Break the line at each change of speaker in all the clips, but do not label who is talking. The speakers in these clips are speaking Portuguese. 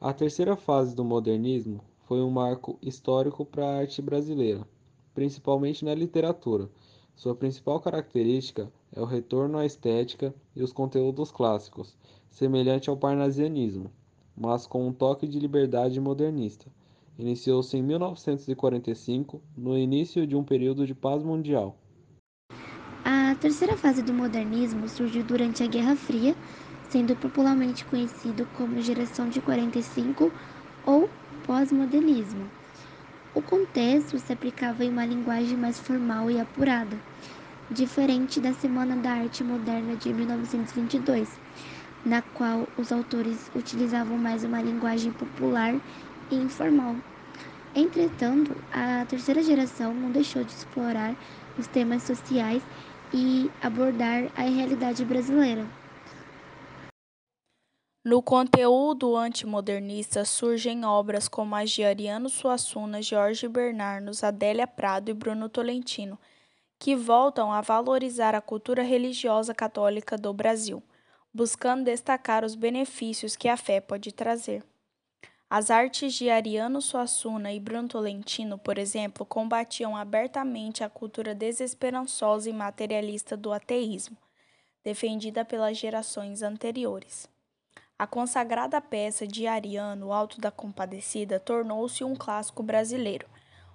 A terceira fase do modernismo foi um marco histórico para a arte brasileira, principalmente na literatura. Sua principal característica é o retorno à estética e os conteúdos clássicos, semelhante ao parnasianismo, mas com um toque de liberdade modernista. Iniciou-se em 1945, no início de um período de paz mundial.
A terceira fase do modernismo surgiu durante a Guerra Fria, sendo popularmente conhecido como geração de 45 ou pós-modernismo. O contexto se aplicava em uma linguagem mais formal e apurada, diferente da Semana da Arte Moderna de 1922, na qual os autores utilizavam mais uma linguagem popular e informal. Entretanto, a terceira geração não deixou de explorar os temas sociais e abordar a realidade brasileira.
No conteúdo antimodernista surgem obras como as de Ariano Suassuna, Jorge Bernardos, Adélia Prado e Bruno Tolentino, que voltam a valorizar a cultura religiosa católica do Brasil, buscando destacar os benefícios que a fé pode trazer. As artes de Ariano Suassuna e Bruno Tolentino, por exemplo, combatiam abertamente a cultura desesperançosa e materialista do ateísmo, defendida pelas gerações anteriores. A consagrada peça de Ariano, Alto da Compadecida, tornou-se um clássico brasileiro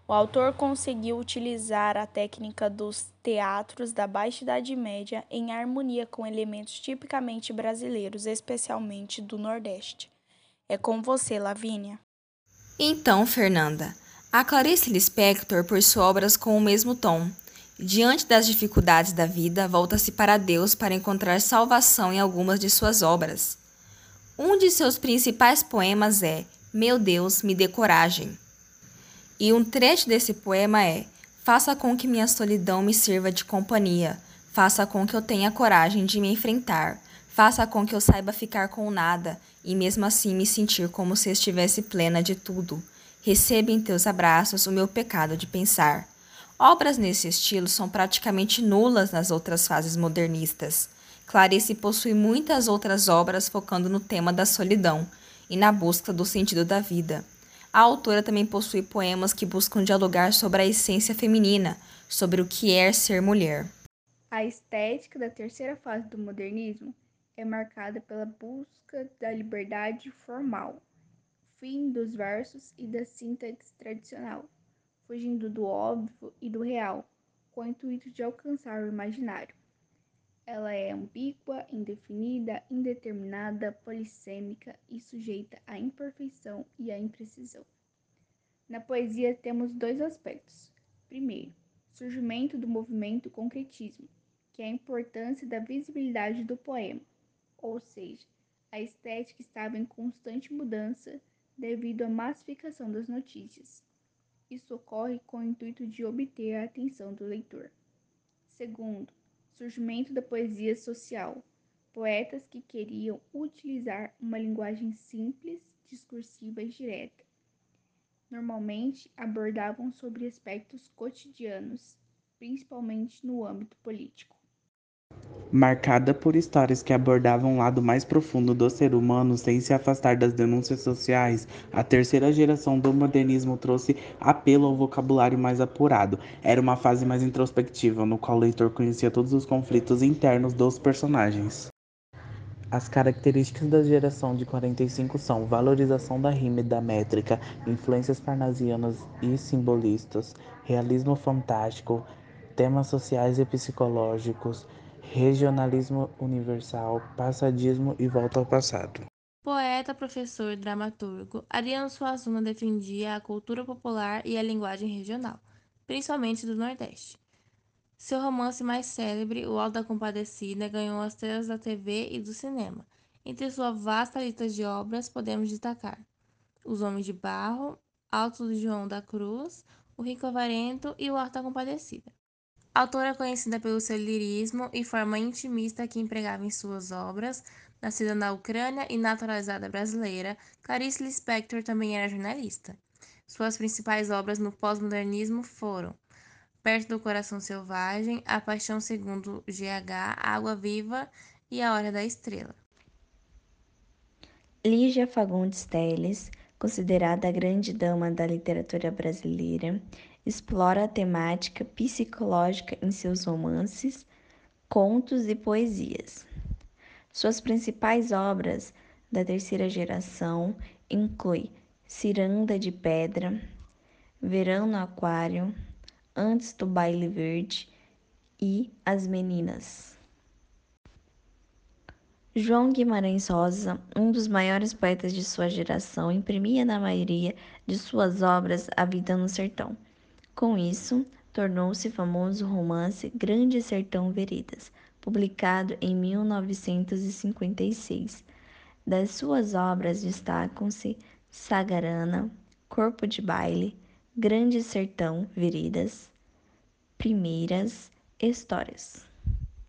o autor conseguiu utilizar a técnica dos teatros da Baixa Idade Média em harmonia com elementos tipicamente brasileiros, especialmente do Nordeste. É com você, Lavínia.
Então, Fernanda, a Clarice Lispector por suas obras com o mesmo tom. Diante das dificuldades da vida, volta-se para Deus para encontrar salvação em algumas de suas obras. Um de seus principais poemas é Meu Deus, me dê coragem. E um trecho desse poema é: Faça com que minha solidão me sirva de companhia, faça com que eu tenha coragem de me enfrentar, faça com que eu saiba ficar com nada e mesmo assim me sentir como se estivesse plena de tudo. Receba em teus abraços o meu pecado de pensar. Obras nesse estilo são praticamente nulas nas outras fases modernistas. Clarice possui muitas outras obras focando no tema da solidão e na busca do sentido da vida. A autora também possui poemas que buscam dialogar sobre a essência feminina, sobre o que é ser mulher.
A estética da terceira fase do modernismo é marcada pela busca da liberdade formal, fim dos versos e da sintaxe tradicional, fugindo do óbvio e do real, com o intuito de alcançar o imaginário. Ela é ambígua, indefinida, indeterminada, polissêmica e sujeita à imperfeição e à imprecisão. Na poesia temos dois aspectos. Primeiro, surgimento do movimento concretismo, que é a importância da visibilidade do poema, ou seja, a estética estava em constante mudança devido à massificação das notícias. Isso ocorre com o intuito de obter a atenção do leitor. Segundo, surgimento da poesia social, poetas que queriam utilizar uma linguagem simples, discursiva e direta. Normalmente abordavam sobre aspectos cotidianos, principalmente no âmbito político
marcada por histórias que abordavam o lado mais profundo do ser humano sem se afastar das denúncias sociais, a terceira geração do modernismo trouxe apelo ao vocabulário mais apurado. Era uma fase mais introspectiva, no qual o leitor conhecia todos os conflitos internos dos personagens. As características da geração de 45 são valorização da rima e da métrica, influências parnasianas e simbolistas, realismo fantástico, temas sociais e psicológicos, regionalismo universal, passadismo e volta ao passado.
Poeta, professor dramaturgo, Ariano Suassuna defendia a cultura popular e a linguagem regional, principalmente do Nordeste. Seu romance mais célebre, O Alto da Compadecida, ganhou as telas da TV e do cinema. Entre sua vasta lista de obras, podemos destacar Os Homens de Barro, Alto do João da Cruz, O Rico Avarento e O Alto da Compadecida. Autora conhecida pelo seu lirismo e forma intimista que empregava em suas obras, nascida na Ucrânia e naturalizada brasileira, Clarice Lispector também era jornalista. Suas principais obras no pós-modernismo foram Perto do Coração Selvagem, A Paixão Segundo GH, Água Viva e A Hora da Estrela.
Lígia Fagundes Telles, considerada a grande dama da literatura brasileira, explora a temática psicológica em seus romances, contos e poesias. Suas principais obras da terceira geração incluem Ciranda de Pedra, Verão no Aquário, Antes do Baile Verde e As Meninas. João Guimarães Rosa, um dos maiores poetas de sua geração, imprimia na maioria de suas obras a vida no sertão. Com isso, tornou-se famoso o romance Grande Sertão Veredas, publicado em 1956. Das suas obras destacam-se Sagarana, Corpo de Baile, Grande Sertão Veredas, Primeiras Histórias.